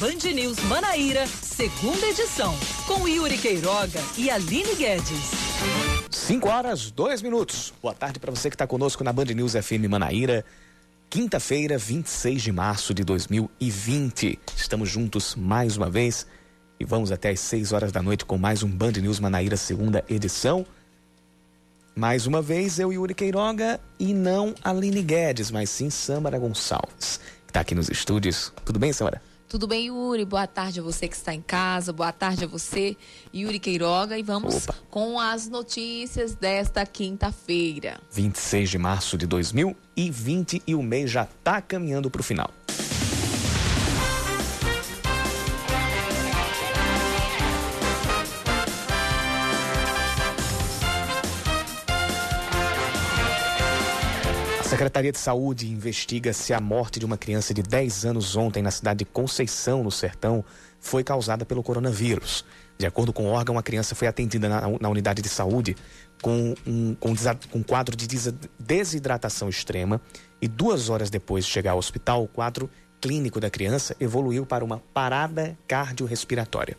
Band News Manaíra, segunda edição, com Yuri Queiroga e Aline Guedes. 5 horas, 2 minutos. Boa tarde para você que está conosco na Band News FM Manaíra. Quinta-feira, 26 de março de 2020. Estamos juntos mais uma vez e vamos até às 6 horas da noite com mais um Band News Manaíra, segunda edição. Mais uma vez, eu, Yuri Queiroga, e não Aline Guedes, mas sim Samara Gonçalves, que está aqui nos estúdios. Tudo bem, Samara? Tudo bem, Yuri? Boa tarde a você que está em casa. Boa tarde a você, Yuri Queiroga. E vamos Opa. com as notícias desta quinta-feira. 26 de março de 2020 e o mês já está caminhando para o final. Secretaria de Saúde investiga se a morte de uma criança de 10 anos ontem na cidade de Conceição, no Sertão, foi causada pelo coronavírus. De acordo com o órgão, a criança foi atendida na, na unidade de saúde com um com, com quadro de desidratação extrema e duas horas depois de chegar ao hospital, o quadro clínico da criança evoluiu para uma parada cardiorrespiratória.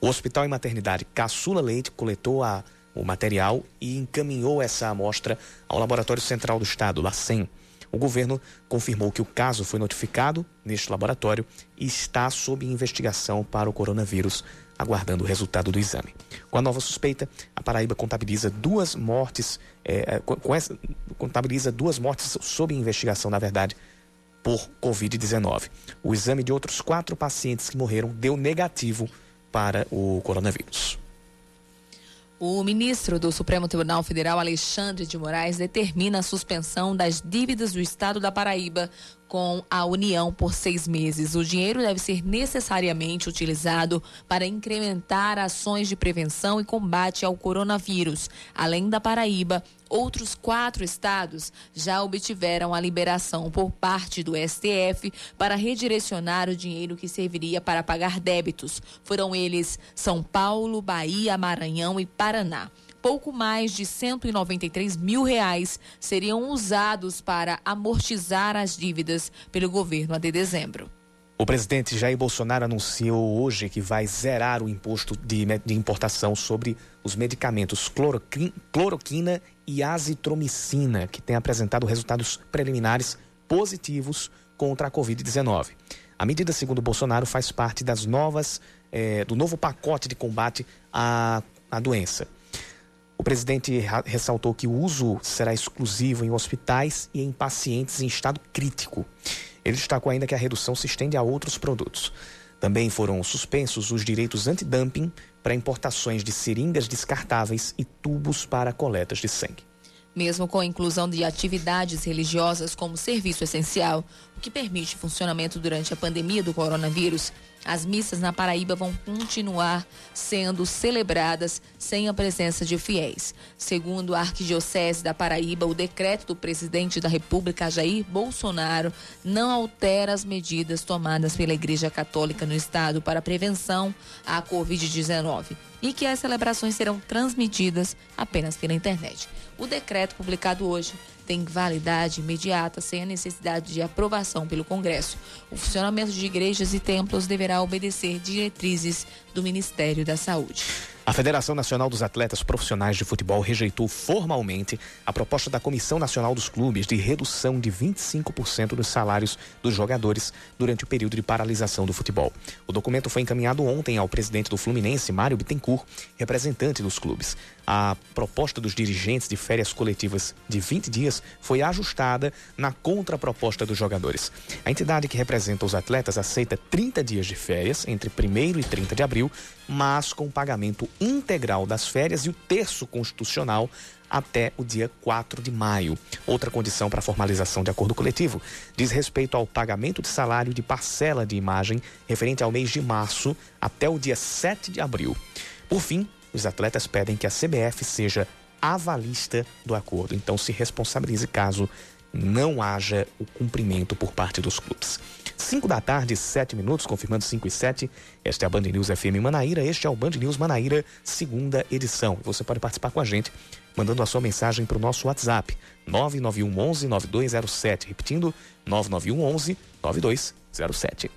O Hospital e Maternidade Caçula Leite coletou a o material e encaminhou essa amostra ao Laboratório Central do Estado, LACEN. O governo confirmou que o caso foi notificado neste laboratório e está sob investigação para o coronavírus, aguardando o resultado do exame. Com a nova suspeita, a Paraíba contabiliza duas mortes, é, com essa, contabiliza duas mortes sob investigação, na verdade, por Covid-19. O exame de outros quatro pacientes que morreram deu negativo para o coronavírus. O ministro do Supremo Tribunal Federal, Alexandre de Moraes, determina a suspensão das dívidas do Estado da Paraíba com a União por seis meses. O dinheiro deve ser necessariamente utilizado para incrementar ações de prevenção e combate ao coronavírus. Além da Paraíba, outros quatro estados já obtiveram a liberação por parte do STF para redirecionar o dinheiro que serviria para pagar débitos. Foram eles São Paulo, Bahia, Maranhão e Paraná pouco mais de 193 mil reais seriam usados para amortizar as dívidas pelo governo até dezembro. O presidente Jair Bolsonaro anunciou hoje que vai zerar o imposto de, de importação sobre os medicamentos cloroquina e azitromicina, que têm apresentado resultados preliminares positivos contra a Covid-19. A medida, segundo Bolsonaro, faz parte das novas, eh, do novo pacote de combate à, à doença. O presidente ressaltou que o uso será exclusivo em hospitais e em pacientes em estado crítico. Ele destacou ainda que a redução se estende a outros produtos. Também foram suspensos os direitos antidumping para importações de seringas descartáveis e tubos para coletas de sangue. Mesmo com a inclusão de atividades religiosas como serviço essencial, o que permite funcionamento durante a pandemia do coronavírus, as missas na Paraíba vão continuar sendo celebradas sem a presença de fiéis. Segundo a Arquidiocese da Paraíba, o decreto do presidente da República, Jair Bolsonaro, não altera as medidas tomadas pela Igreja Católica no estado para a prevenção à Covid-19 e que as celebrações serão transmitidas apenas pela internet. O decreto publicado hoje tem validade imediata, sem a necessidade de aprovação pelo Congresso. O funcionamento de igrejas e templos deverá obedecer diretrizes do Ministério da Saúde. A Federação Nacional dos Atletas Profissionais de Futebol rejeitou formalmente a proposta da Comissão Nacional dos Clubes de redução de 25% dos salários dos jogadores durante o período de paralisação do futebol. O documento foi encaminhado ontem ao presidente do Fluminense, Mário Bittencourt, representante dos clubes. A proposta dos dirigentes de férias coletivas de 20 dias foi ajustada na contraproposta dos jogadores. A entidade que representa os atletas aceita 30 dias de férias entre 1 e 30 de abril, mas com pagamento integral das férias e o terço constitucional até o dia 4 de maio. Outra condição para formalização de acordo coletivo diz respeito ao pagamento de salário de parcela de imagem referente ao mês de março até o dia 7 de abril. Por fim, os atletas pedem que a CBF seja avalista do acordo, então se responsabilize caso não haja o cumprimento por parte dos clubes. 5 da tarde, 7 minutos, confirmando 5 e 7. Esta é a Band News FM Manaíra. Este é o Band News Manaíra, segunda edição. Você pode participar com a gente, mandando a sua mensagem para o nosso WhatsApp, 991 11 9207. Repetindo, 991 11 9207.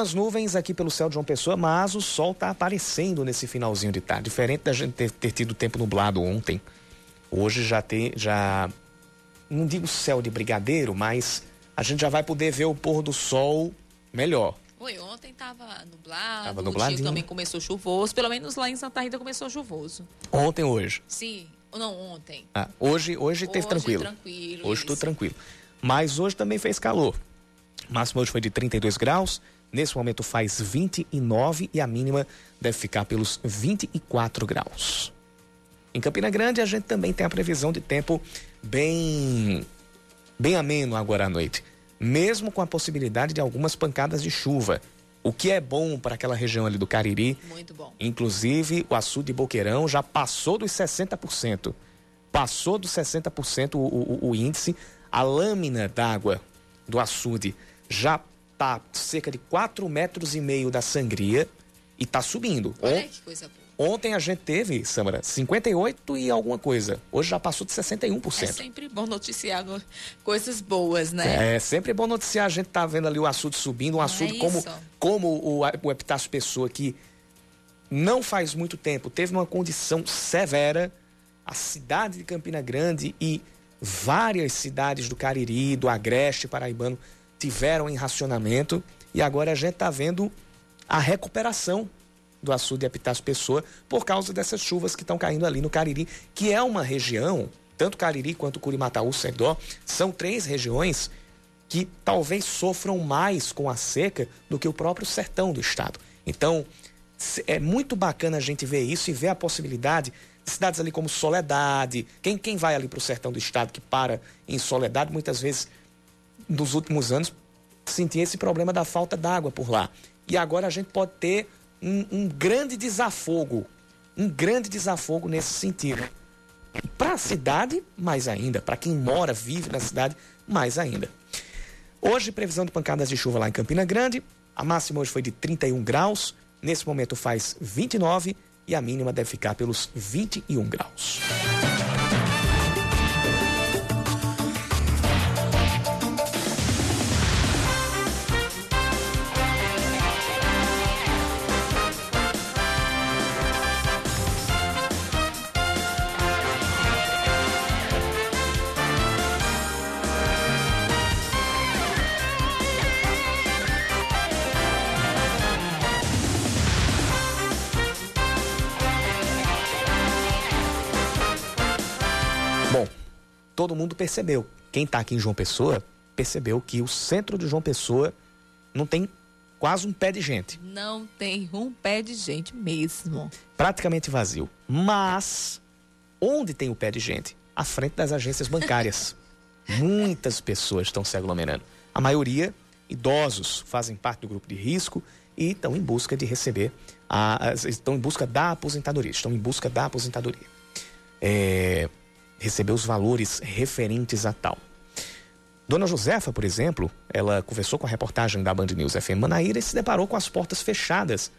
Algumas nuvens aqui pelo céu de João Pessoa, mas o sol está aparecendo nesse finalzinho de tarde. Diferente da gente ter, ter tido tempo nublado ontem. Hoje já tem, já não digo céu de brigadeiro, mas a gente já vai poder ver o pôr do sol melhor. Oi, ontem estava nublado, Tava o dia também começou chuvoso, pelo menos lá em Santa Rita começou chuvoso. Ontem, hoje? Sim, não, ontem. Ah, hoje, hoje, hoje teve tranquilo. tranquilo hoje tudo tranquilo. Mas hoje também fez calor. O máximo hoje foi de 32 graus, nesse momento faz 29 e a mínima deve ficar pelos 24 graus. Em Campina Grande, a gente também tem a previsão de tempo bem, bem ameno agora à noite, mesmo com a possibilidade de algumas pancadas de chuva. O que é bom para aquela região ali do Cariri. Muito bom. Inclusive, o açude de Boqueirão já passou dos 60%. Passou dos 60% o, o, o índice. A lâmina d'água do açude já está cerca de 4 metros e meio da sangria e está subindo. Olha que coisa boa. Ontem a gente teve, Samara, 58 e alguma coisa. Hoje já passou de 61%. É sempre bom noticiar coisas boas, né? É sempre bom noticiar. A gente tá vendo ali o açude subindo, um açude é como, como o, o Epitácio Pessoa, que não faz muito tempo teve uma condição severa. A cidade de Campina Grande e várias cidades do Cariri, do Agreste Paraibano tiveram em racionamento. E agora a gente está vendo a recuperação do açude Epitácio Pessoa por causa dessas chuvas que estão caindo ali no Cariri, que é uma região, tanto Cariri quanto Curimataú, Sedó, são três regiões que talvez sofram mais com a seca do que o próprio sertão do estado. Então, é muito bacana a gente ver isso e ver a possibilidade de cidades ali como Soledade, quem, quem vai ali para o sertão do estado que para em Soledade, muitas vezes, nos últimos anos, sentia esse problema da falta d'água por lá. E agora a gente pode ter um, um grande desafogo, um grande desafogo nesse sentido. Para a cidade, mais ainda. Para quem mora, vive na cidade, mais ainda. Hoje, previsão de pancadas de chuva lá em Campina Grande. A máxima hoje foi de 31 graus. Nesse momento faz 29 e a mínima deve ficar pelos 21 graus. Mundo percebeu. Quem está aqui em João Pessoa percebeu que o centro de João Pessoa não tem quase um pé de gente. Não tem um pé de gente mesmo. Praticamente vazio. Mas onde tem o pé de gente? À frente das agências bancárias. Muitas pessoas estão se aglomerando. A maioria, idosos, fazem parte do grupo de risco e estão em busca de receber, a, estão em busca da aposentadoria, estão em busca da aposentadoria. É, receber os valores referentes a tal. Dona Josefa, por exemplo, ela conversou com a reportagem da Band News FM Manaíra e se deparou com as portas fechadas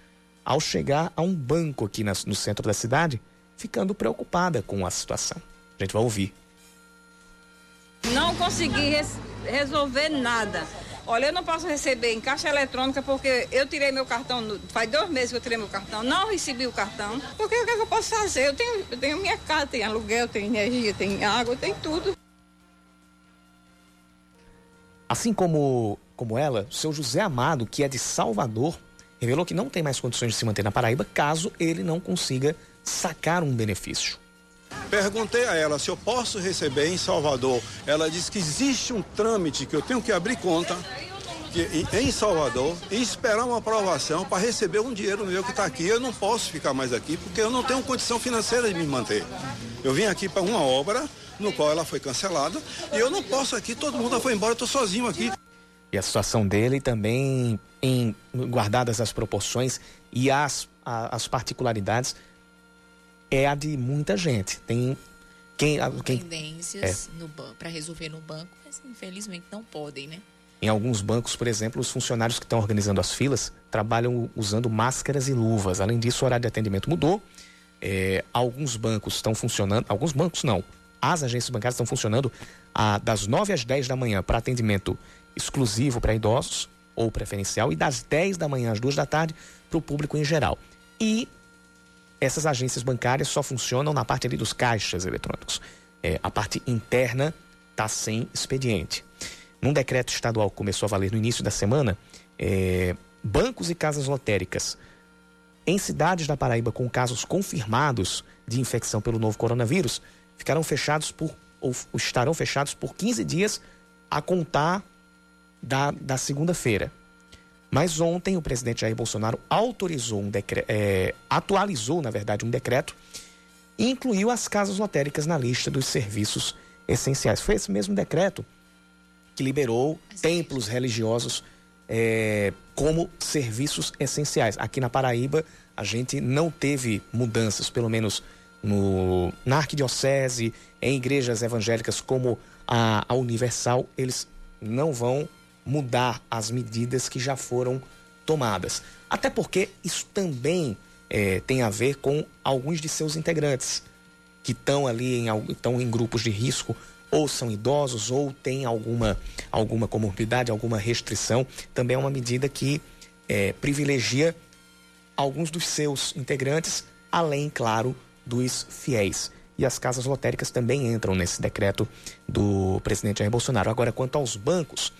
ao chegar a um banco aqui no centro da cidade, ficando preocupada com a situação. A gente vai ouvir. Não consegui res resolver nada. Olha, eu não posso receber em caixa eletrônica porque eu tirei meu cartão, faz dois meses que eu tirei meu cartão, não recebi o cartão. Porque o que, é que eu posso fazer? Eu tenho, eu tenho minha casa, tem aluguel, tem energia, tem água, tem tudo. Assim como, como ela, o seu José Amado, que é de Salvador, revelou que não tem mais condições de se manter na Paraíba caso ele não consiga sacar um benefício. Perguntei a ela se eu posso receber em Salvador. Ela disse que existe um trâmite que eu tenho que abrir conta que, em Salvador e esperar uma aprovação para receber um dinheiro meu que está aqui. Eu não posso ficar mais aqui porque eu não tenho condição financeira de me manter. Eu vim aqui para uma obra no qual ela foi cancelada e eu não posso aqui, todo mundo foi embora, eu estou sozinho aqui. E a situação dele também, em guardadas as proporções e as, a, as particularidades, é a de muita gente. Tem quem, quem tendências é. para resolver no banco, mas infelizmente não podem, né? Em alguns bancos, por exemplo, os funcionários que estão organizando as filas trabalham usando máscaras e luvas. Além disso, o horário de atendimento mudou. É, alguns bancos estão funcionando, alguns bancos não. As agências bancárias estão funcionando a, das 9 às 10 da manhã para atendimento exclusivo para idosos ou preferencial, e das 10 da manhã às 2 da tarde para o público em geral. E essas agências bancárias só funcionam na parte ali dos caixas eletrônicos. É, a parte interna está sem expediente. Num decreto estadual que começou a valer no início da semana, é, bancos e casas lotéricas em cidades da Paraíba com casos confirmados de infecção pelo novo coronavírus ficarão fechados por ou estarão fechados por 15 dias a contar da, da segunda-feira. Mas ontem o presidente Jair Bolsonaro autorizou um decreto, é, atualizou, na verdade, um decreto e incluiu as casas lotéricas na lista dos serviços essenciais. Foi esse mesmo decreto que liberou templos religiosos é, como serviços essenciais. Aqui na Paraíba, a gente não teve mudanças, pelo menos no, na arquidiocese, em igrejas evangélicas como a, a Universal, eles não vão mudar as medidas que já foram tomadas. Até porque isso também é, tem a ver com alguns de seus integrantes que estão ali em, estão em grupos de risco, ou são idosos, ou têm alguma, alguma comorbidade, alguma restrição. Também é uma medida que é, privilegia alguns dos seus integrantes, além, claro, dos fiéis. E as casas lotéricas também entram nesse decreto do presidente Jair Bolsonaro. Agora, quanto aos bancos,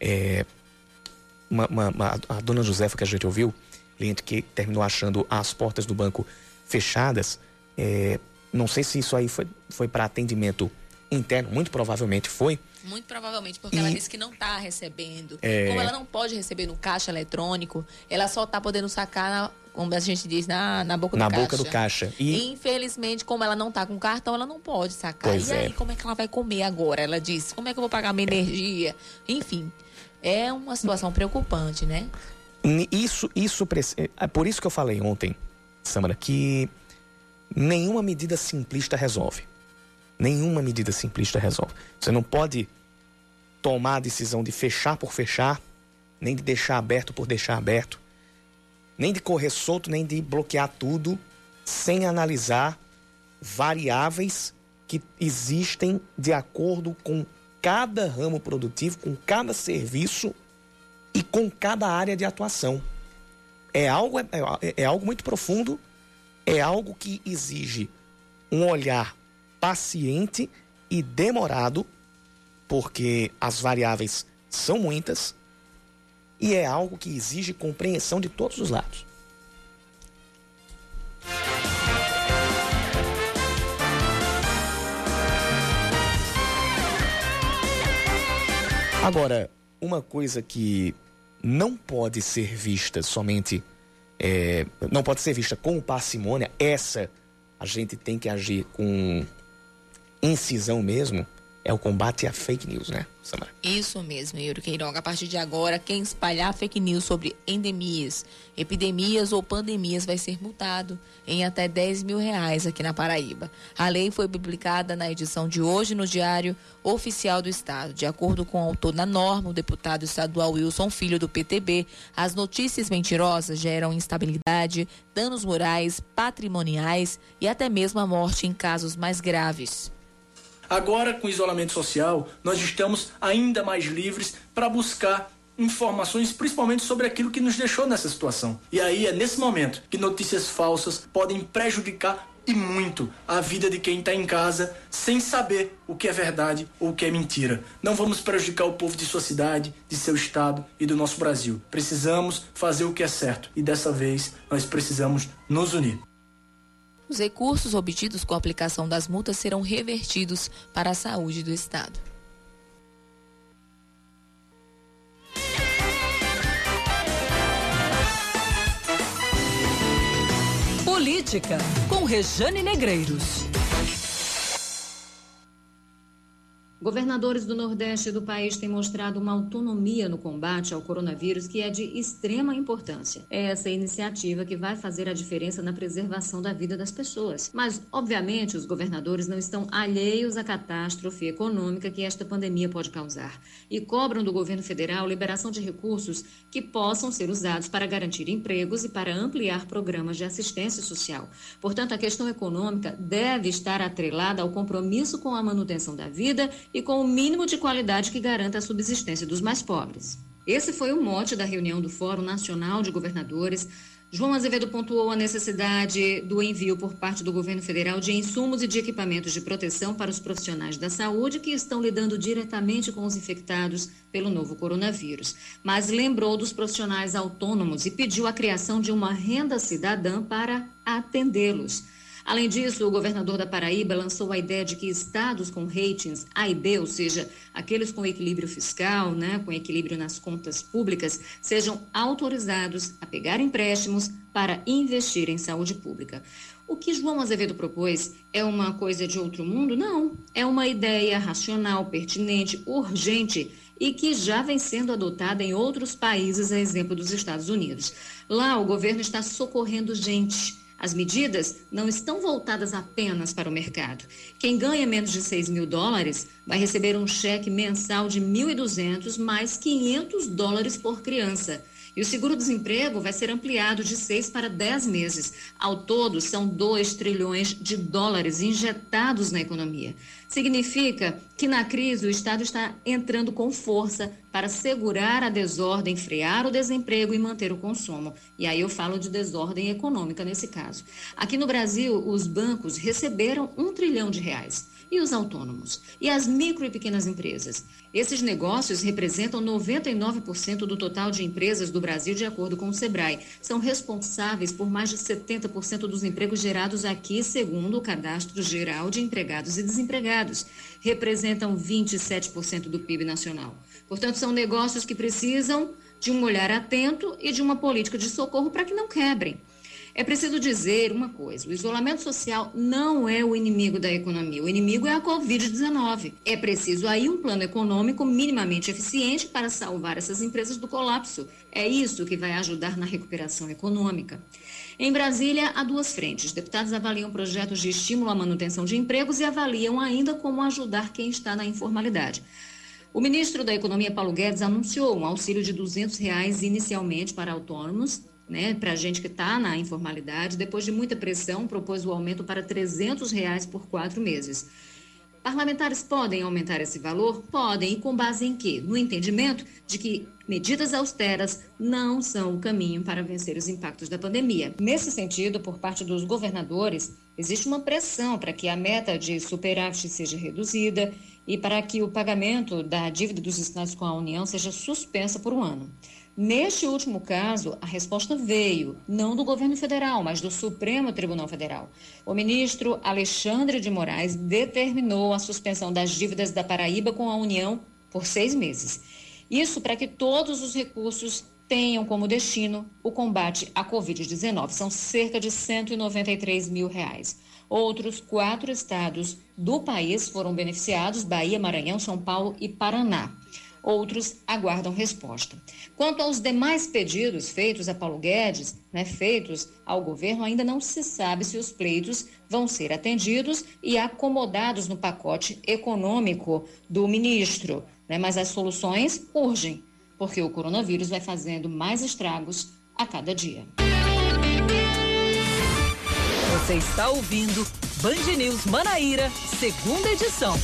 é, uma, uma, uma, a dona Josefa que a gente ouviu, cliente que terminou achando as portas do banco fechadas, é, não sei se isso aí foi, foi para atendimento interno, muito provavelmente foi. Muito provavelmente, porque e... ela disse que não está recebendo. É... Como ela não pode receber no caixa eletrônico, ela só está podendo sacar, na, como a gente diz, na, na boca do na caixa. Na boca do caixa. E... Infelizmente, como ela não está com cartão, ela não pode sacar. Pois e aí, é. como é que ela vai comer agora? Ela disse, como é que eu vou pagar minha energia? Enfim, é uma situação preocupante, né? Isso, isso, é por isso que eu falei ontem, Samara, que nenhuma medida simplista resolve. Nenhuma medida simplista resolve. Você não pode tomar a decisão de fechar por fechar, nem de deixar aberto por deixar aberto, nem de correr solto, nem de bloquear tudo, sem analisar variáveis que existem de acordo com cada ramo produtivo, com cada serviço e com cada área de atuação. É algo, é, é, é algo muito profundo, é algo que exige um olhar paciente e demorado, porque as variáveis são muitas, e é algo que exige compreensão de todos os lados. Agora, uma coisa que não pode ser vista somente, é, não pode ser vista com parcimônia, essa a gente tem que agir com incisão mesmo, é o combate à fake news, né, Samara? Isso mesmo, Yuri Queiroga. A partir de agora, quem espalhar fake news sobre endemias, epidemias ou pandemias vai ser multado em até 10 mil reais aqui na Paraíba. A lei foi publicada na edição de hoje no Diário Oficial do Estado. De acordo com o autor da norma, o deputado estadual Wilson Filho, do PTB, as notícias mentirosas geram instabilidade, danos morais, patrimoniais e até mesmo a morte em casos mais graves. Agora, com isolamento social, nós estamos ainda mais livres para buscar informações, principalmente sobre aquilo que nos deixou nessa situação. E aí é nesse momento que notícias falsas podem prejudicar e muito a vida de quem está em casa sem saber o que é verdade ou o que é mentira. Não vamos prejudicar o povo de sua cidade, de seu estado e do nosso Brasil. Precisamos fazer o que é certo e dessa vez nós precisamos nos unir. Os recursos obtidos com a aplicação das multas serão revertidos para a saúde do Estado. Política, com Rejane Negreiros. Governadores do Nordeste do país têm mostrado uma autonomia no combate ao coronavírus que é de extrema importância. É essa iniciativa que vai fazer a diferença na preservação da vida das pessoas. Mas, obviamente, os governadores não estão alheios à catástrofe econômica que esta pandemia pode causar e cobram do governo federal liberação de recursos que possam ser usados para garantir empregos e para ampliar programas de assistência social. Portanto, a questão econômica deve estar atrelada ao compromisso com a manutenção da vida e com o mínimo de qualidade que garanta a subsistência dos mais pobres. Esse foi o mote da reunião do Fórum Nacional de Governadores João Azevedo pontuou a necessidade do envio por parte do governo federal de insumos e de equipamentos de proteção para os profissionais da saúde que estão lidando diretamente com os infectados pelo novo coronavírus. Mas lembrou dos profissionais autônomos e pediu a criação de uma renda cidadã para atendê-los. Além disso, o governador da Paraíba lançou a ideia de que estados com ratings A e B, ou seja, aqueles com equilíbrio fiscal, né, com equilíbrio nas contas públicas, sejam autorizados a pegar empréstimos para investir em saúde pública. O que João Azevedo propôs é uma coisa de outro mundo? Não. É uma ideia racional, pertinente, urgente e que já vem sendo adotada em outros países, a exemplo dos Estados Unidos. Lá, o governo está socorrendo gente as medidas não estão voltadas apenas para o mercado. Quem ganha menos de 6 mil dólares vai receber um cheque mensal de 1.200 mais 500 dólares por criança. E o seguro-desemprego vai ser ampliado de seis para dez meses. Ao todo, são 2 trilhões de dólares injetados na economia. Significa que na crise o Estado está entrando com força para segurar a desordem, frear o desemprego e manter o consumo. E aí eu falo de desordem econômica nesse caso. Aqui no Brasil, os bancos receberam um trilhão de reais e os autônomos? E as micro e pequenas empresas? Esses negócios representam 99% do total de empresas do Brasil, de acordo com o Sebrae. São responsáveis por mais de 70% dos empregos gerados aqui, segundo o Cadastro Geral de Empregados e Desempregados. Representam 27% do PIB nacional. Portanto, são negócios que precisam de um olhar atento e de uma política de socorro para que não quebrem. É preciso dizer uma coisa: o isolamento social não é o inimigo da economia. O inimigo é a Covid-19. É preciso aí um plano econômico minimamente eficiente para salvar essas empresas do colapso. É isso que vai ajudar na recuperação econômica. Em Brasília, há duas frentes. Deputados avaliam projetos de estímulo à manutenção de empregos e avaliam ainda como ajudar quem está na informalidade. O ministro da Economia, Paulo Guedes, anunciou um auxílio de 200 reais inicialmente para autônomos né, para gente que está na informalidade, depois de muita pressão, propôs o aumento para 300 reais por quatro meses. Parlamentares podem aumentar esse valor? Podem. E com base em quê? No entendimento de que medidas austeras não são o caminho para vencer os impactos da pandemia. Nesse sentido, por parte dos governadores, existe uma pressão para que a meta de superávit seja reduzida e para que o pagamento da dívida dos estados com a União seja suspensa por um ano. Neste último caso, a resposta veio não do governo federal, mas do Supremo Tribunal Federal. O ministro Alexandre de Moraes determinou a suspensão das dívidas da Paraíba com a União por seis meses. Isso para que todos os recursos tenham como destino o combate à Covid-19. São cerca de 193 mil reais. Outros quatro estados do país foram beneficiados: Bahia, Maranhão, São Paulo e Paraná outros aguardam resposta. Quanto aos demais pedidos feitos a Paulo Guedes, né, feitos ao governo, ainda não se sabe se os pleitos vão ser atendidos e acomodados no pacote econômico do ministro. Né, mas as soluções urgem, porque o coronavírus vai fazendo mais estragos a cada dia. Você está ouvindo Band News Manaíra, segunda edição.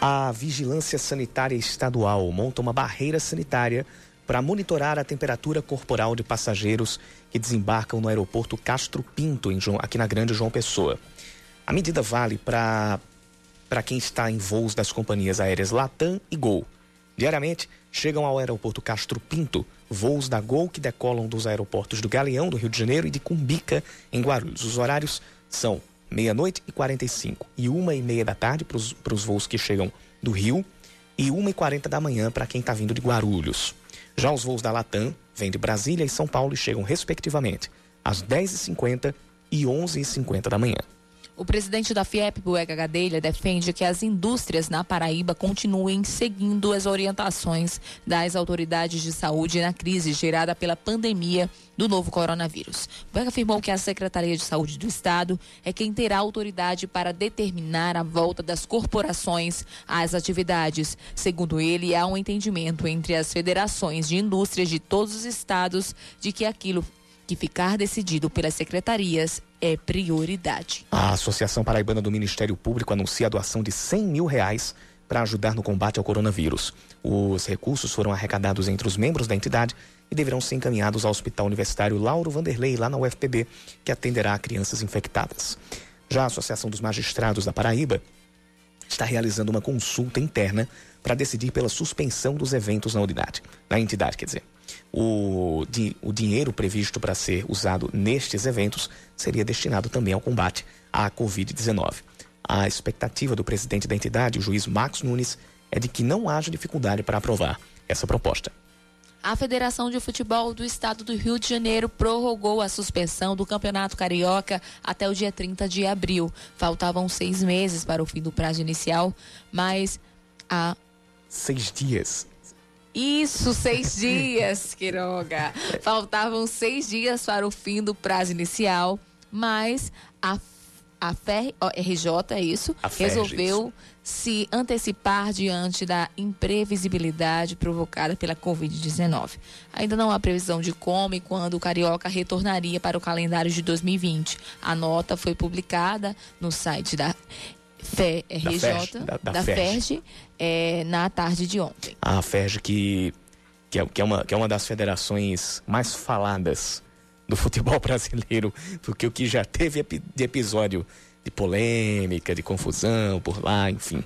A Vigilância Sanitária Estadual monta uma barreira sanitária para monitorar a temperatura corporal de passageiros que desembarcam no aeroporto Castro Pinto, em, aqui na Grande João Pessoa. A medida vale para quem está em voos das companhias aéreas Latam e Gol. Diariamente, chegam ao aeroporto Castro Pinto voos da Gol que decolam dos aeroportos do Galeão, do Rio de Janeiro, e de Cumbica, em Guarulhos. Os horários são meia-noite e 45 e uma e meia da tarde para os voos que chegam do Rio e uma e quarenta da manhã para quem está vindo de Guarulhos. Já os voos da Latam vêm de Brasília e São Paulo e chegam respectivamente às 10h50 e 11h50 da manhã. O presidente da FIEP, Buega Gadelha, defende que as indústrias na Paraíba continuem seguindo as orientações das autoridades de saúde na crise gerada pela pandemia do novo coronavírus. Buega afirmou que a Secretaria de Saúde do Estado é quem terá autoridade para determinar a volta das corporações às atividades. Segundo ele, há um entendimento entre as federações de indústrias de todos os estados de que aquilo que ficar decidido pelas secretarias é prioridade. A Associação Paraibana do Ministério Público anuncia a doação de 100 mil reais para ajudar no combate ao coronavírus. Os recursos foram arrecadados entre os membros da entidade e deverão ser encaminhados ao Hospital Universitário Lauro Vanderlei, lá na UFPB, que atenderá crianças infectadas. Já a Associação dos Magistrados da Paraíba está realizando uma consulta interna para decidir pela suspensão dos eventos na unidade, na entidade, quer dizer. O, di, o dinheiro previsto para ser usado nestes eventos seria destinado também ao combate à Covid-19. A expectativa do presidente da entidade, o juiz Max Nunes, é de que não haja dificuldade para aprovar essa proposta. A Federação de Futebol do Estado do Rio de Janeiro prorrogou a suspensão do Campeonato Carioca até o dia 30 de abril. Faltavam seis meses para o fim do prazo inicial, mas a. Seis dias. Isso, seis dias, Quiroga. Faltavam seis dias para o fim do prazo inicial, mas a a FRJ, é isso, a resolveu isso. Se antecipar diante da imprevisibilidade provocada pela Covid-19. Ainda não há previsão de como e quando o Carioca retornaria para o calendário de 2020. A nota foi publicada no site da FRJ, da, da, da, FERJ, é, na tarde de ontem. A FERJ que, que, é, que, é uma, que é uma das federações mais faladas do futebol brasileiro, porque o que já teve de episódio de polêmica, de confusão por lá, enfim.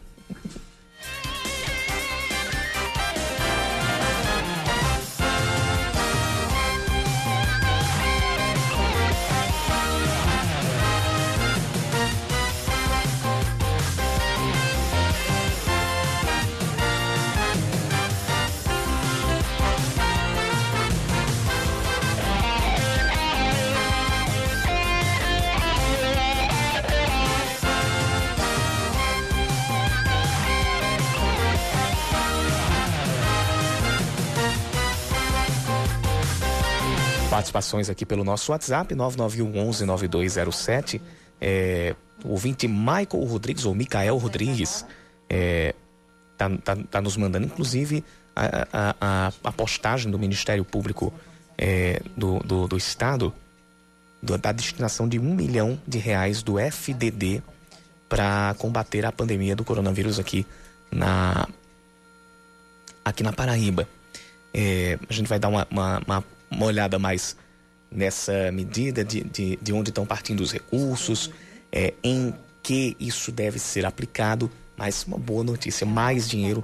Participações aqui pelo nosso WhatsApp, 9911-9207. É, o ouvinte Michael Rodrigues, ou Micael Rodrigues, é, tá, tá, tá nos mandando, inclusive, a, a, a, a postagem do Ministério Público é, do, do, do, Estado do, da destinação de um milhão de reais do FDD para combater a pandemia do coronavírus aqui na, aqui na Paraíba. É, a gente vai dar uma, uma, uma uma olhada mais nessa medida de, de, de onde estão partindo os recursos, é, em que isso deve ser aplicado, mas uma boa notícia, mais dinheiro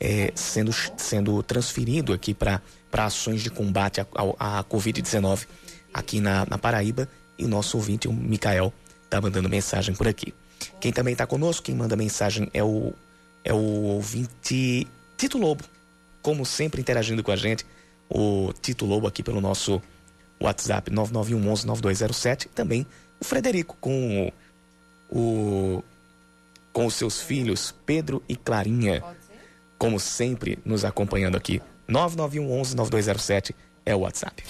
é, sendo, sendo transferido aqui para ações de combate à, à Covid-19 aqui na, na Paraíba. E o nosso ouvinte, o Mikael, está mandando mensagem por aqui. Quem também está conosco, quem manda mensagem é o, é o ouvinte Tito Lobo, como sempre interagindo com a gente o Tito Lobo aqui pelo nosso WhatsApp 9911-9207. Também o Frederico com o, com os seus filhos Pedro e Clarinha. Como sempre, nos acompanhando aqui. 9911-9207 é o WhatsApp.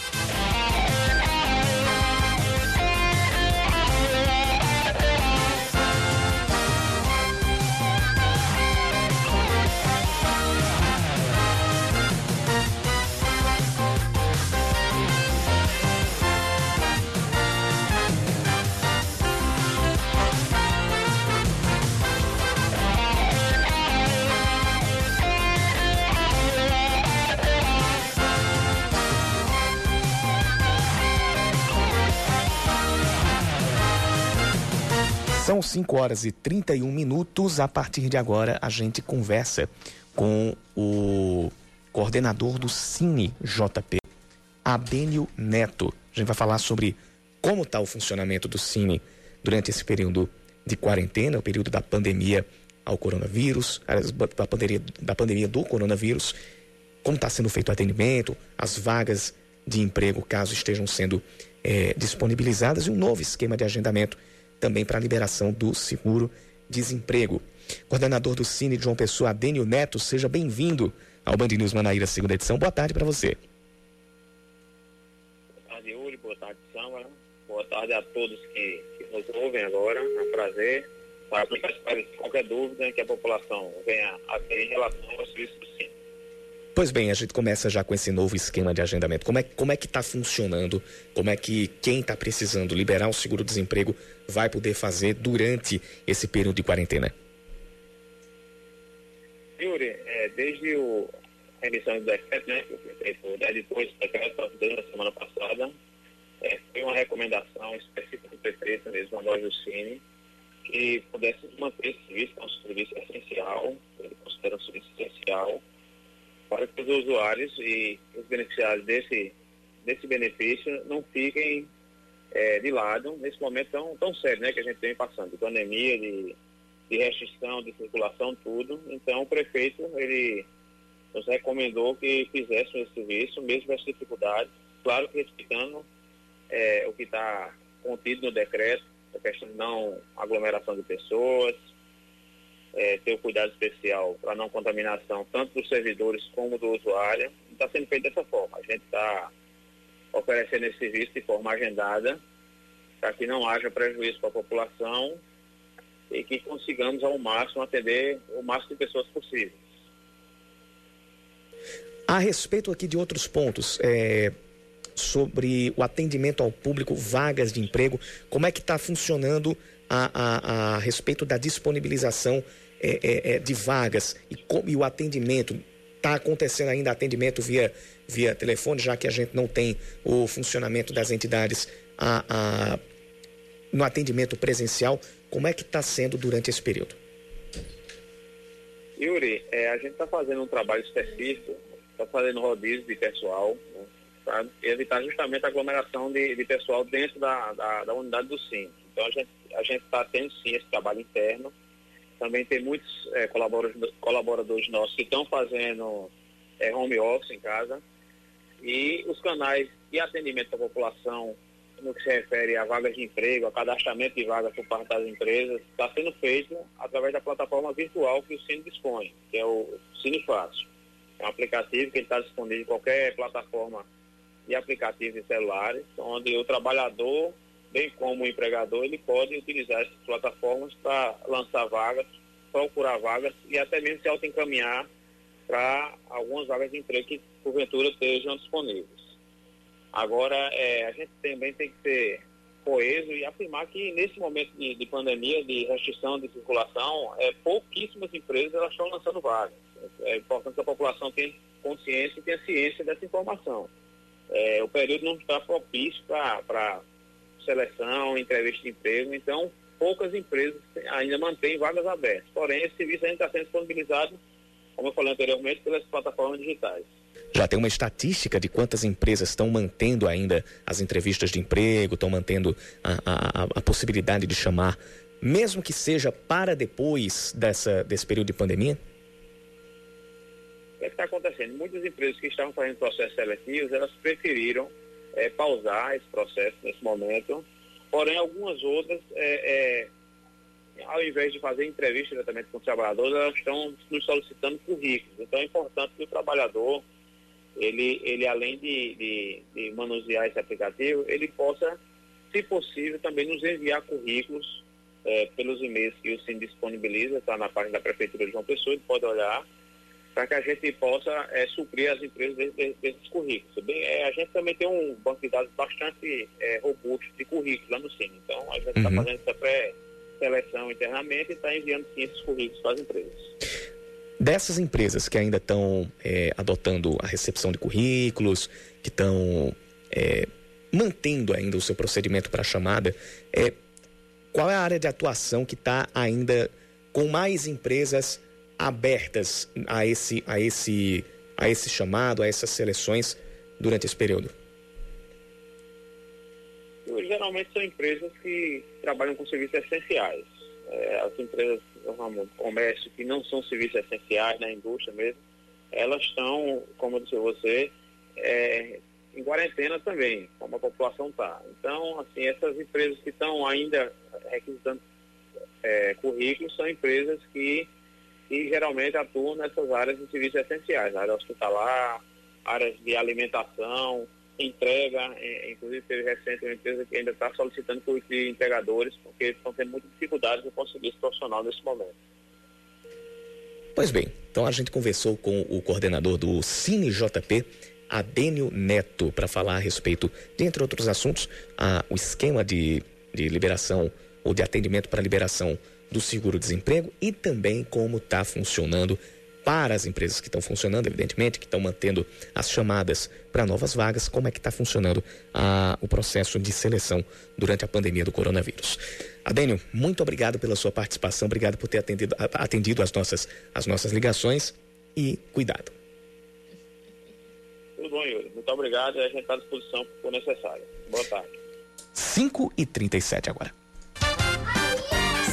São 5 horas e 31 minutos. A partir de agora, a gente conversa com o coordenador do Cine JP, Abênio Neto. A gente vai falar sobre como está o funcionamento do Cine durante esse período de quarentena, o período da pandemia ao coronavírus, da pandemia, da pandemia do coronavírus, como está sendo feito o atendimento, as vagas de emprego, caso estejam sendo é, disponibilizadas, e um novo esquema de agendamento também para a liberação do seguro-desemprego. Coordenador do Cine João Pessoa, Adênio Neto, seja bem-vindo ao Band News Manaíra, segunda edição. Boa tarde para você. Boa tarde, Yuri. Boa tarde, Samba. Boa tarde a todos que, que nos ouvem agora. É um prazer para qualquer dúvida que a população venha a ter em relação ao serviço do Cine. Pois bem, a gente começa já com esse novo esquema de agendamento. Como é, como é que está funcionando? Como é que quem está precisando liberar o seguro-desemprego vai poder fazer durante esse período de quarentena? Yuri, é, desde o, a emissão do decreto, né, que foi feito depois do decreto, desde a semana passada, é, foi uma recomendação específica do prefeito mesmo, a loja do Cine, que pudesse manter esse serviço, que é um serviço essencial, ele considera um serviço essencial, para que os usuários e os beneficiários desse, desse benefício não fiquem é, de lado nesse momento tão, tão sério né, que a gente vem passando, de pandemia, de, de restrição, de circulação, tudo. Então o prefeito, ele nos recomendou que fizéssemos esse serviço, mesmo com essa dificuldade, claro que respeitando é, o que está contido no decreto, a questão de não aglomeração de pessoas, é, ter o cuidado especial para não contaminação tanto dos servidores como do usuário. Está sendo feito dessa forma. A gente está oferecendo esse serviço de forma agendada para que não haja prejuízo para a população e que consigamos ao máximo atender o máximo de pessoas possíveis. A respeito aqui de outros pontos, é, sobre o atendimento ao público, vagas de emprego, como é que está funcionando a, a, a respeito da disponibilização é, é, é, de vagas e, e o atendimento. Está acontecendo ainda atendimento via, via telefone, já que a gente não tem o funcionamento das entidades a, a, no atendimento presencial. Como é que está sendo durante esse período? Yuri, é, a gente está fazendo um trabalho específico, está fazendo rodízio de pessoal, né, para evitar justamente a aglomeração de, de pessoal dentro da, da, da, unidade do SIM. Então a gente a está tendo sim esse trabalho interno também tem muitos é, colaboradores, colaboradores nossos que estão fazendo é, home office em casa. E os canais de atendimento da população, no que se refere a vagas de emprego, a cadastramento de vagas por parte das empresas, está sendo feito através da plataforma virtual que o Cine dispõe, que é o Cine Fácil. É um aplicativo que está disponível em qualquer plataforma de aplicativos de celulares, onde o trabalhador bem como o empregador, ele pode utilizar essas plataformas para lançar vagas, procurar vagas e até mesmo se auto-encaminhar para algumas vagas de emprego que porventura estejam disponíveis. Agora, é, a gente também tem que ser coeso e afirmar que nesse momento de, de pandemia, de restrição de circulação, é, pouquíssimas empresas elas estão lançando vagas. É importante que a população tenha consciência e tenha ciência dessa informação. É, o período não está propício para seleção, entrevista de emprego, então poucas empresas ainda mantêm vagas abertas. Porém, esse serviço ainda está sendo disponibilizado, como eu falei anteriormente, pelas plataformas digitais. Já tem uma estatística de quantas empresas estão mantendo ainda as entrevistas de emprego, estão mantendo a, a, a possibilidade de chamar, mesmo que seja para depois dessa, desse período de pandemia? O que é está acontecendo? Muitas empresas que estavam fazendo processos seletivos, elas preferiram é, pausar esse processo nesse momento. Porém, algumas outras, é, é, ao invés de fazer entrevista diretamente com os trabalhadores, elas estão nos solicitando currículos. Então, é importante que o trabalhador, ele, ele além de, de, de manusear esse aplicativo, ele possa, se possível, também nos enviar currículos é, pelos e-mails que o SIM disponibiliza, está na página da Prefeitura de João Pessoa, ele pode olhar para que a gente possa é, suprir as empresas desses, desses currículos. Bem, é, a gente também tem um banco de dados bastante é, robusto de currículos lá no Cine. Então, a gente está uhum. fazendo essa pré-seleção internamente e está enviando sim esses currículos para as empresas. Dessas empresas que ainda estão adotando a recepção de currículos, que estão mantendo ainda o seu procedimento para chamada, é, qual é a área de atuação que está ainda com mais empresas abertas a esse, a esse, a esse chamado, a essas seleções durante esse período? Geralmente são empresas que trabalham com serviços essenciais. É, as empresas do comércio que não são serviços essenciais na indústria mesmo, elas estão, como disse você, é, em quarentena também, como a população está. Então, assim, essas empresas que estão ainda requisitando é, currículos são empresas que que geralmente atuam nessas áreas de serviços essenciais, área hospitalar, áreas de alimentação, entrega, inclusive teve recente uma empresa que ainda está solicitando de entregadores, porque estão tendo muita dificuldade de conseguir esse profissional nesse momento. Pois bem, então a gente conversou com o coordenador do Cine JP, Adênio Neto, para falar a respeito, de, entre outros assuntos, a, o esquema de, de liberação ou de atendimento para liberação do seguro-desemprego e também como está funcionando para as empresas que estão funcionando, evidentemente, que estão mantendo as chamadas para novas vagas, como é que está funcionando o processo de seleção durante a pandemia do coronavírus. Adênio, muito obrigado pela sua participação, obrigado por ter atendido, atendido as, nossas, as nossas ligações e cuidado. Tudo bom, Yuri. Muito obrigado e a gente está à disposição por necessário. Boa tarde. 5 e 37 agora.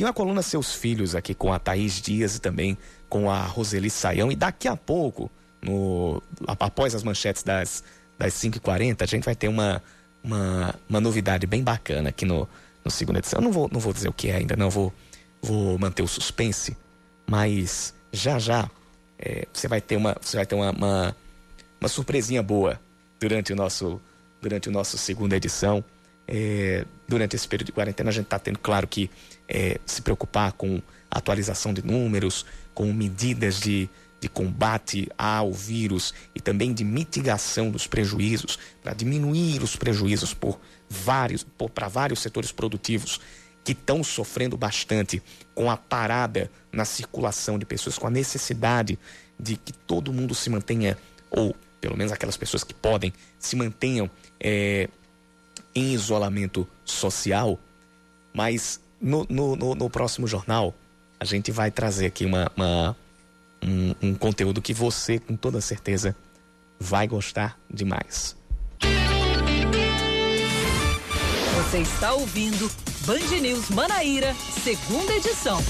Daqui a pouquinho a coluna Seus Filhos aqui com a Thaís Dias e também com a Roseli Saião. E daqui a pouco, no, após as manchetes das, das 5h40, a gente vai ter uma, uma, uma novidade bem bacana aqui no, no segunda edição. Eu não vou, não vou dizer o que é ainda, não vou, vou manter o suspense, mas já já é, você vai ter uma, você vai ter uma, uma, uma surpresinha boa durante o nosso, durante o nosso segunda edição. É, durante esse período de quarentena, a gente está tendo, claro, que é, se preocupar com atualização de números, com medidas de, de combate ao vírus e também de mitigação dos prejuízos, para diminuir os prejuízos por vários, para vários setores produtivos que estão sofrendo bastante com a parada na circulação de pessoas, com a necessidade de que todo mundo se mantenha, ou pelo menos aquelas pessoas que podem, se mantenham é, em isolamento social, mas no, no, no, no, próximo jornal a gente vai trazer aqui uma, uma um, um conteúdo que você, com toda certeza, vai gostar demais. Você está ouvindo Band News Manaíra, segunda edição.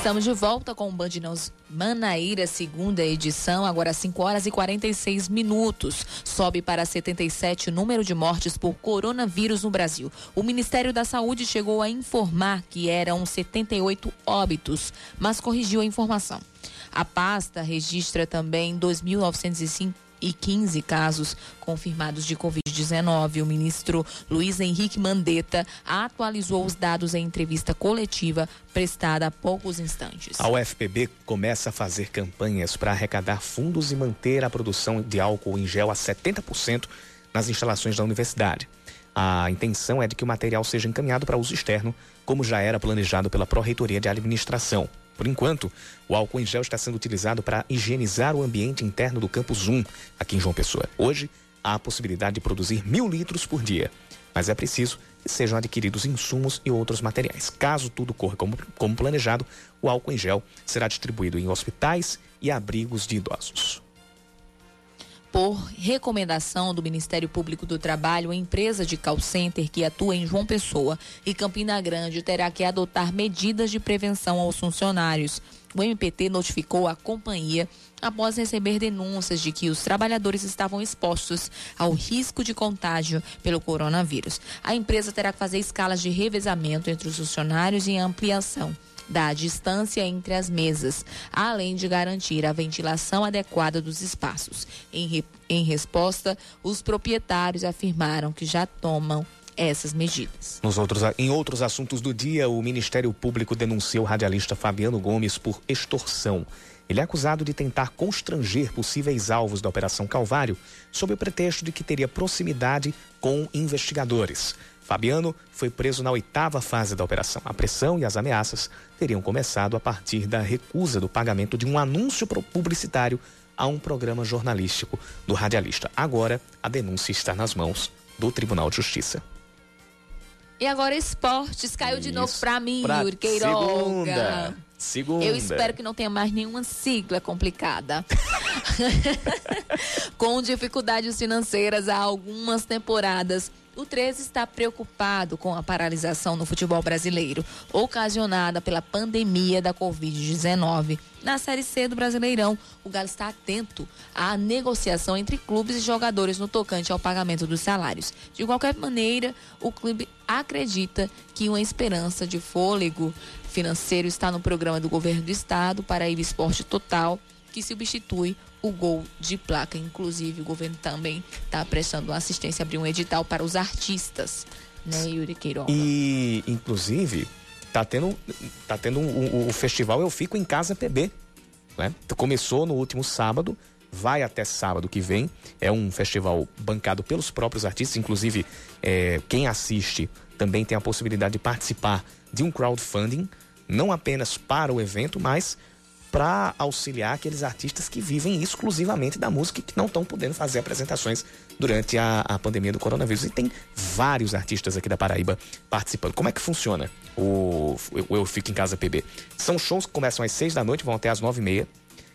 Estamos de volta com o Band News Manaíra, segunda edição, agora 5 horas e 46 minutos. Sobe para 77 o número de mortes por coronavírus no Brasil. O Ministério da Saúde chegou a informar que eram 78 óbitos, mas corrigiu a informação. A pasta registra também 2.905 e 15 casos confirmados de Covid-19. O ministro Luiz Henrique Mandetta atualizou os dados em entrevista coletiva prestada há poucos instantes. A UFPB começa a fazer campanhas para arrecadar fundos e manter a produção de álcool em gel a 70% nas instalações da universidade. A intenção é de que o material seja encaminhado para uso externo, como já era planejado pela Pró-Reitoria de Administração. Por enquanto, o álcool em gel está sendo utilizado para higienizar o ambiente interno do campus 1, aqui em João Pessoa. Hoje, há a possibilidade de produzir mil litros por dia, mas é preciso que sejam adquiridos insumos e outros materiais. Caso tudo corra como, como planejado, o álcool em gel será distribuído em hospitais e abrigos de idosos por recomendação do Ministério Público do Trabalho, a empresa de call center que atua em João Pessoa e Campina Grande terá que adotar medidas de prevenção aos funcionários. O MPT notificou a companhia após receber denúncias de que os trabalhadores estavam expostos ao risco de contágio pelo coronavírus. A empresa terá que fazer escalas de revezamento entre os funcionários e ampliação da distância entre as mesas, além de garantir a ventilação adequada dos espaços. Em, re, em resposta, os proprietários afirmaram que já tomam essas medidas. Nos outros, em outros assuntos do dia, o Ministério Público denunciou o radialista Fabiano Gomes por extorsão. Ele é acusado de tentar constranger possíveis alvos da Operação Calvário sob o pretexto de que teria proximidade com investigadores. Fabiano foi preso na oitava fase da operação. A pressão e as ameaças teriam começado a partir da recusa do pagamento de um anúncio publicitário a um programa jornalístico do radialista. Agora, a denúncia está nas mãos do Tribunal de Justiça. E agora esportes caiu Isso. de novo para mim, pra Yuri Queiroga. Segunda. Segunda. Eu espero que não tenha mais nenhuma sigla complicada. Com dificuldades financeiras há algumas temporadas, o 13 está preocupado com a paralisação no futebol brasileiro, ocasionada pela pandemia da Covid-19. Na Série C do Brasileirão, o Galo está atento à negociação entre clubes e jogadores no tocante ao pagamento dos salários. De qualquer maneira, o clube acredita que uma esperança de fôlego financeiro está no programa do governo do estado, Paraíba Esporte Total, que substitui o gol de placa. Inclusive, o governo também está prestando assistência, abrir um edital para os artistas, né, Yuri Queiroga? E, inclusive, tá tendo, tá tendo o, o, festival Eu Fico em Casa PB. Né? Começou no último sábado, vai até sábado que vem. É um festival bancado pelos próprios artistas, inclusive é, quem assiste também tem a possibilidade de participar de um crowdfunding, não apenas para o evento, mas para auxiliar aqueles artistas que vivem exclusivamente da música e que não estão podendo fazer apresentações durante a, a, pandemia do coronavírus. E tem vários artistas aqui da Paraíba participando. Como é que funciona o, o Eu Fico em Casa PB? São shows que começam às seis da noite, vão até às nove e meia.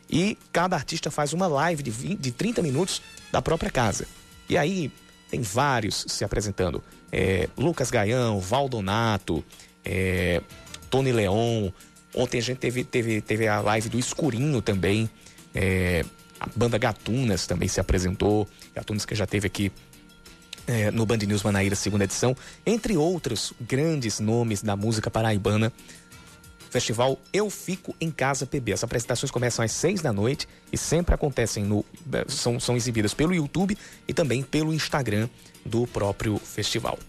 E cada artista faz uma live de, 20, de 30 minutos da própria casa. E aí tem vários se apresentando. É, Lucas Gaião, Valdonato, é, Tony Leon, Ontem a gente teve, teve, teve a live do Escurinho também. É, a banda Gatunas também se apresentou. Gatunas que já teve aqui é, no Band News Manaíra, segunda edição. Entre outros grandes nomes da música paraibana. Festival Eu Fico em Casa PB. As apresentações começam às seis da noite e sempre acontecem no. São, são exibidas pelo YouTube e também pelo Instagram do próprio festival.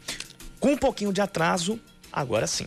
Com um pouquinho de atraso, agora sim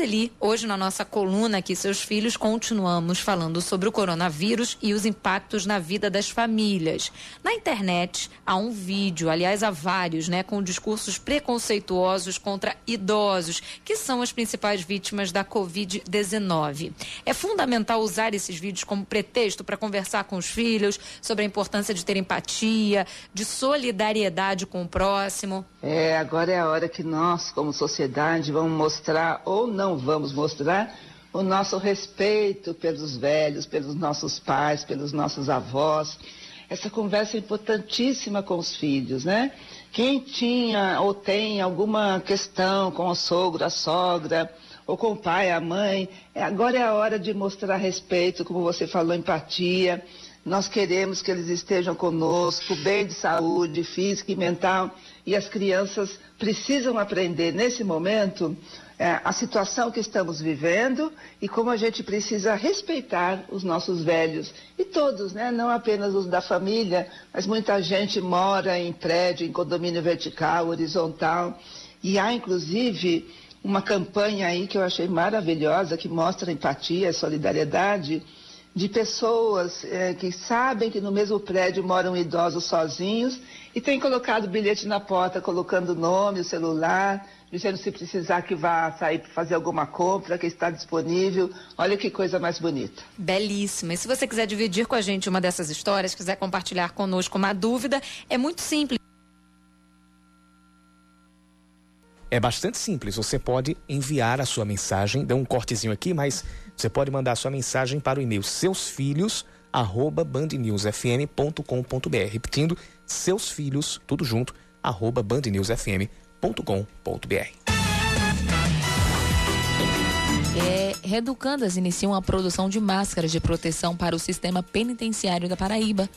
Roseli, hoje na nossa coluna aqui, seus filhos, continuamos falando sobre o coronavírus e os impactos na vida das famílias. Na internet há um vídeo, aliás, há vários, né, com discursos preconceituosos contra idosos, que são as principais vítimas da Covid-19. É fundamental usar esses vídeos como pretexto para conversar com os filhos sobre a importância de ter empatia, de solidariedade com o próximo. É, agora é a hora que nós, como sociedade, vamos mostrar ou não não vamos mostrar o nosso respeito pelos velhos, pelos nossos pais, pelos nossos avós. Essa conversa é importantíssima com os filhos, né? Quem tinha ou tem alguma questão com o sogro, a sogra, ou com o pai, a mãe, é, agora é a hora de mostrar respeito, como você falou, empatia. Nós queremos que eles estejam conosco, bem de saúde física e mental, e as crianças precisam aprender nesse momento é, a situação que estamos vivendo e como a gente precisa respeitar os nossos velhos. E todos, né? não apenas os da família, mas muita gente mora em prédio, em condomínio vertical, horizontal. E há, inclusive, uma campanha aí que eu achei maravilhosa, que mostra empatia solidariedade de pessoas é, que sabem que no mesmo prédio moram idosos sozinhos e têm colocado bilhete na porta, colocando o nome, o celular, dizendo se precisar que vá sair para fazer alguma compra, que está disponível. Olha que coisa mais bonita. Belíssima. E se você quiser dividir com a gente uma dessas histórias, quiser compartilhar conosco uma dúvida, é muito simples. É bastante simples. Você pode enviar a sua mensagem, dá um cortezinho aqui, mas você pode mandar a sua mensagem para o e-mail seusfilhos@bandnewsfm.com.br. Repetindo, seus filhos, tudo junto, arroba bandnewsfm.com.br é, Reeducandas iniciam a produção de máscaras de proteção para o sistema penitenciário da Paraíba.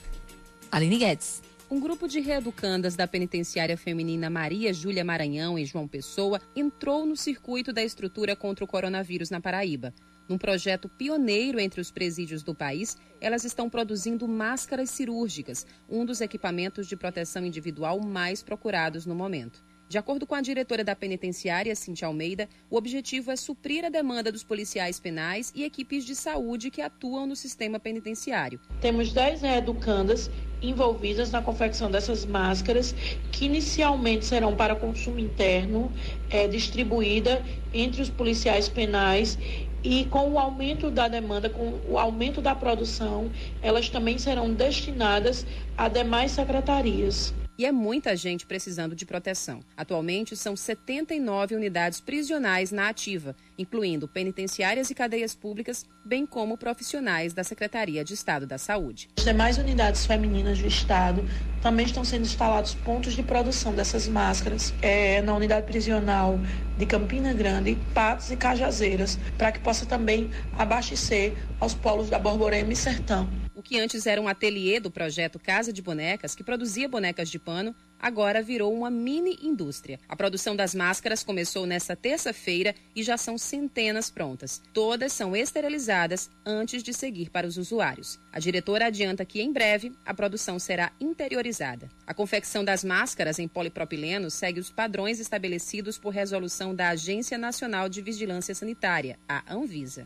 Aline Guedes. Um grupo de reeducandas da penitenciária feminina Maria Júlia Maranhão e João Pessoa entrou no circuito da estrutura contra o coronavírus na Paraíba. Num projeto pioneiro entre os presídios do país, elas estão produzindo máscaras cirúrgicas, um dos equipamentos de proteção individual mais procurados no momento. De acordo com a diretora da penitenciária, Cintia Almeida, o objetivo é suprir a demanda dos policiais penais e equipes de saúde que atuam no sistema penitenciário. Temos 10 educandas envolvidas na confecção dessas máscaras, que inicialmente serão para consumo interno, é, distribuída entre os policiais penais e com o aumento da demanda, com o aumento da produção, elas também serão destinadas a demais secretarias. E é muita gente precisando de proteção. Atualmente, são 79 unidades prisionais na ativa, incluindo penitenciárias e cadeias públicas, bem como profissionais da Secretaria de Estado da Saúde. As demais unidades femininas do Estado também estão sendo instalados pontos de produção dessas máscaras é, na unidade prisional de Campina Grande, Patos e Cajazeiras, para que possa também abastecer aos polos da Borborema e Sertão. Que antes era um ateliê do projeto Casa de Bonecas, que produzia bonecas de pano, agora virou uma mini indústria. A produção das máscaras começou nesta terça-feira e já são centenas prontas. Todas são esterilizadas antes de seguir para os usuários. A diretora adianta que em breve a produção será interiorizada. A confecção das máscaras em polipropileno segue os padrões estabelecidos por resolução da Agência Nacional de Vigilância Sanitária, a Anvisa.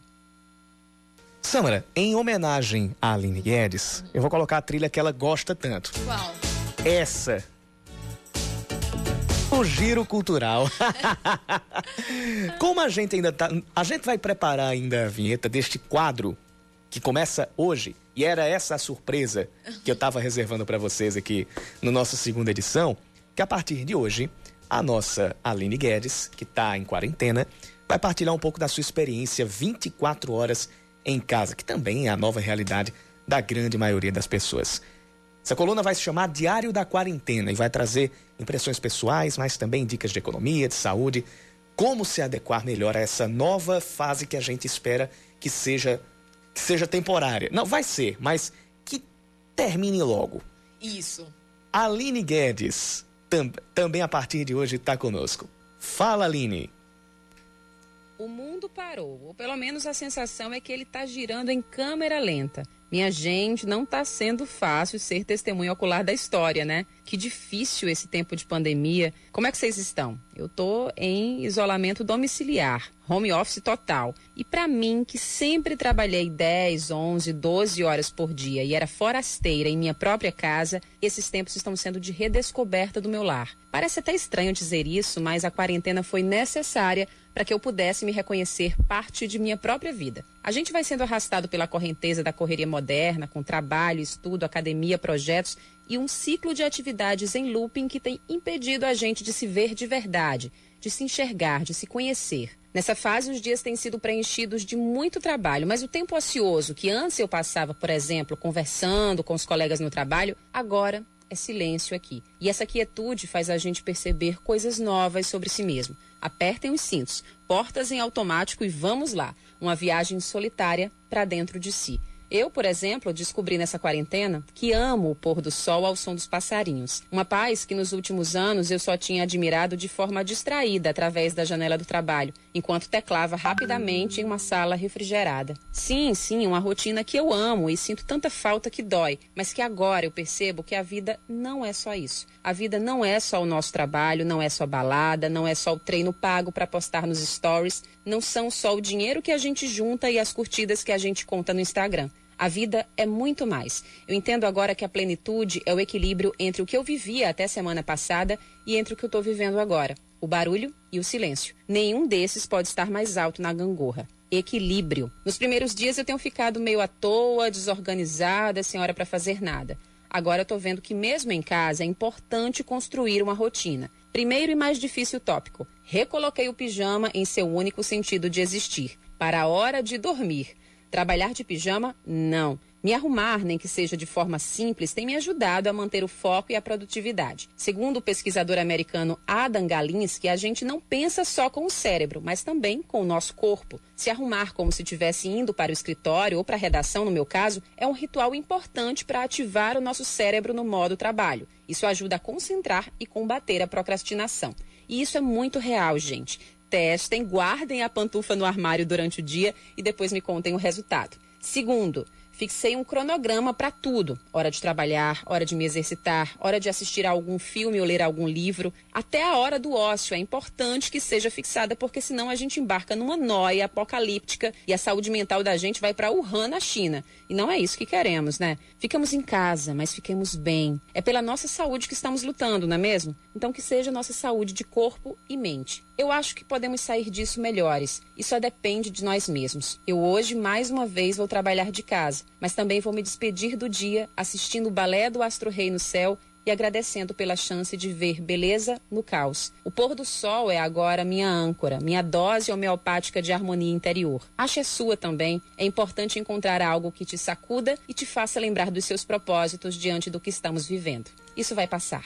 Samara, em homenagem a Aline Guedes, eu vou colocar a trilha que ela gosta tanto. Qual? Essa. O giro cultural. Como a gente ainda tá. A gente vai preparar ainda a vinheta deste quadro que começa hoje. E era essa a surpresa que eu estava reservando para vocês aqui no nosso segunda edição. Que a partir de hoje, a nossa Aline Guedes, que está em quarentena, vai partilhar um pouco da sua experiência 24 horas em casa, que também é a nova realidade da grande maioria das pessoas. Essa coluna vai se chamar Diário da Quarentena e vai trazer impressões pessoais, mas também dicas de economia, de saúde, como se adequar melhor a essa nova fase que a gente espera que seja que seja temporária. Não, vai ser, mas que termine logo. Isso. Aline Guedes, tam, também a partir de hoje está conosco. Fala, Aline. O mundo parou, ou pelo menos a sensação é que ele está girando em câmera lenta. Minha gente, não está sendo fácil ser testemunho ocular da história, né? Que difícil esse tempo de pandemia. Como é que vocês estão? Eu tô em isolamento domiciliar, home office total. E para mim, que sempre trabalhei 10, 11, 12 horas por dia e era forasteira em minha própria casa, esses tempos estão sendo de redescoberta do meu lar. Parece até estranho dizer isso, mas a quarentena foi necessária para que eu pudesse me reconhecer parte de minha própria vida. A gente vai sendo arrastado pela correnteza da correria moderna, com trabalho, estudo, academia, projetos e um ciclo de atividades em looping que tem impedido a gente de se ver de verdade, de se enxergar, de se conhecer. Nessa fase, os dias têm sido preenchidos de muito trabalho, mas o tempo ocioso que antes eu passava, por exemplo, conversando com os colegas no trabalho, agora é silêncio aqui. E essa quietude faz a gente perceber coisas novas sobre si mesmo. Apertem os cintos, portas em automático e vamos lá. Uma viagem solitária para dentro de si. Eu, por exemplo, descobri nessa quarentena que amo o pôr do sol ao som dos passarinhos. Uma paz que nos últimos anos eu só tinha admirado de forma distraída através da janela do trabalho, enquanto teclava rapidamente em uma sala refrigerada. Sim, sim, uma rotina que eu amo e sinto tanta falta que dói, mas que agora eu percebo que a vida não é só isso. A vida não é só o nosso trabalho, não é só balada, não é só o treino pago para postar nos stories, não são só o dinheiro que a gente junta e as curtidas que a gente conta no Instagram. A vida é muito mais. Eu entendo agora que a plenitude é o equilíbrio entre o que eu vivia até semana passada e entre o que eu estou vivendo agora. O barulho e o silêncio. Nenhum desses pode estar mais alto na gangorra. Equilíbrio. Nos primeiros dias eu tenho ficado meio à toa, desorganizada, sem hora para fazer nada. Agora eu estou vendo que mesmo em casa é importante construir uma rotina. Primeiro e mais difícil tópico. Recoloquei o pijama em seu único sentido de existir. Para a hora de dormir. Trabalhar de pijama? Não. Me arrumar, nem que seja de forma simples, tem me ajudado a manter o foco e a produtividade. Segundo o pesquisador americano Adam Galinsky, a gente não pensa só com o cérebro, mas também com o nosso corpo. Se arrumar como se estivesse indo para o escritório ou para a redação, no meu caso, é um ritual importante para ativar o nosso cérebro no modo trabalho. Isso ajuda a concentrar e combater a procrastinação. E isso é muito real, gente. Testem, guardem a pantufa no armário durante o dia e depois me contem o resultado. Segundo, Fixei um cronograma para tudo: hora de trabalhar, hora de me exercitar, hora de assistir a algum filme ou ler algum livro. Até a hora do ócio é importante que seja fixada, porque senão a gente embarca numa noia apocalíptica e a saúde mental da gente vai para Wuhan, na China. E não é isso que queremos, né? Ficamos em casa, mas fiquemos bem. É pela nossa saúde que estamos lutando, não é mesmo? Então que seja nossa saúde de corpo e mente. Eu acho que podemos sair disso melhores. Isso só depende de nós mesmos. Eu hoje, mais uma vez, vou trabalhar de casa, mas também vou me despedir do dia assistindo o balé do Astro Rei no céu e agradecendo pela chance de ver beleza no caos. O pôr do sol é agora minha âncora, minha dose homeopática de harmonia interior. Acha é sua também. É importante encontrar algo que te sacuda e te faça lembrar dos seus propósitos diante do que estamos vivendo. Isso vai passar.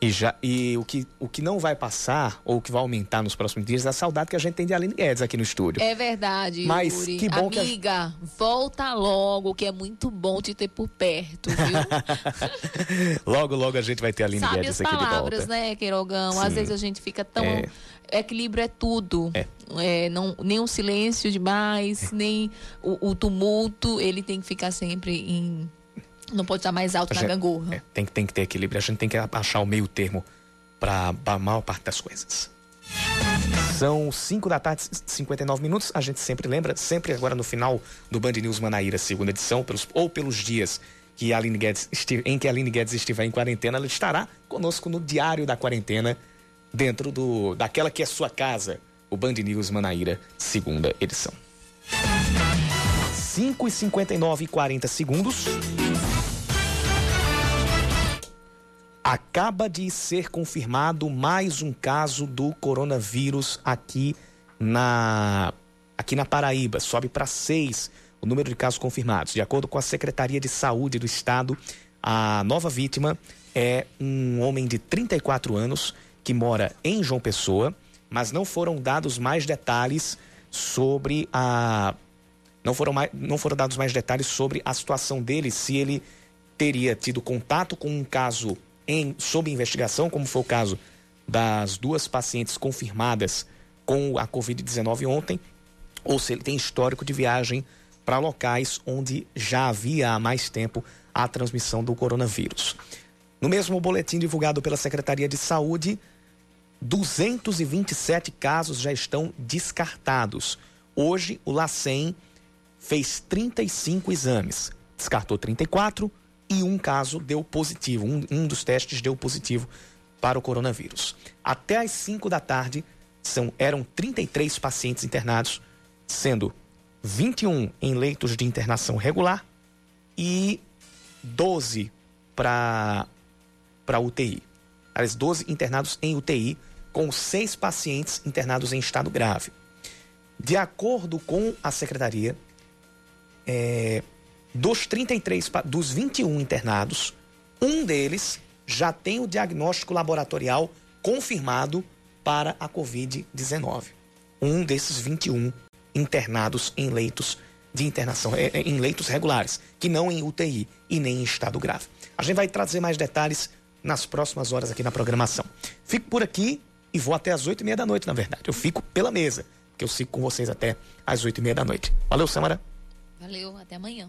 E, já, e o, que, o que não vai passar, ou o que vai aumentar nos próximos dias, é a saudade que a gente tem de Aline Guedes aqui no estúdio. É verdade, Mas Yuri. que bom Amiga, que a... volta logo, que é muito bom te ter por perto, viu? logo, logo a gente vai ter a Aline Sabe Guedes aqui de volta. palavras, né, Queirogão? Às vezes a gente fica tão... É. Equilíbrio é tudo. É, não, nem o silêncio demais, nem o, o tumulto. Ele tem que ficar sempre em... Não pode estar mais alto A na gente- gangorra. é, tem, que- tem que ter equilíbrio. A gente tem que achar o meio termo para a maior parte das coisas. São 5 da tarde, 59 minutos. A gente sempre lembra, sempre agora no final do Band News Manaíra, segunda edição, pelos, ou pelos dias que Aline Guedes em que a Aline Guedes estiver em quarentena, ela estará conosco no Diário da Quarentena, dentro do daquela que é sua casa, o Band News Manaíra, segunda edição. 5 e 59 e 40 segundos. Acaba de ser confirmado mais um caso do coronavírus aqui na, aqui na Paraíba. Sobe para seis o número de casos confirmados. De acordo com a Secretaria de Saúde do Estado, a nova vítima é um homem de 34 anos que mora em João Pessoa, mas não foram dados mais detalhes sobre a. Não foram, mais, não foram dados mais detalhes sobre a situação dele, se ele teria tido contato com um caso em, sob investigação, como foi o caso das duas pacientes confirmadas com a Covid-19 ontem, ou se ele tem histórico de viagem para locais onde já havia há mais tempo a transmissão do coronavírus. No mesmo boletim divulgado pela Secretaria de Saúde, 227 casos já estão descartados. Hoje, o LACEN fez 35 exames, descartou 34 e um caso deu positivo, um, um dos testes deu positivo para o coronavírus. Até às 5 da tarde, são, eram 33 pacientes internados, sendo 21 em leitos de internação regular e 12 para UTI. Aliás, 12 internados em UTI, com seis pacientes internados em estado grave. De acordo com a secretaria, é, dos 33, pa- dos 21 internados, um deles já tem o diagnóstico laboratorial confirmado para a Covid-19. Um desses 21 internados em leitos de internação, é, é, em leitos regulares, que não em UTI e nem em estado grave. A gente vai trazer mais detalhes nas próximas horas aqui na programação. Fico por aqui e vou até às oito e meia da noite, na verdade. Eu fico pela mesa, que eu sigo com vocês até às oito e meia da noite. Valeu, Samara. Valeu, até amanhã.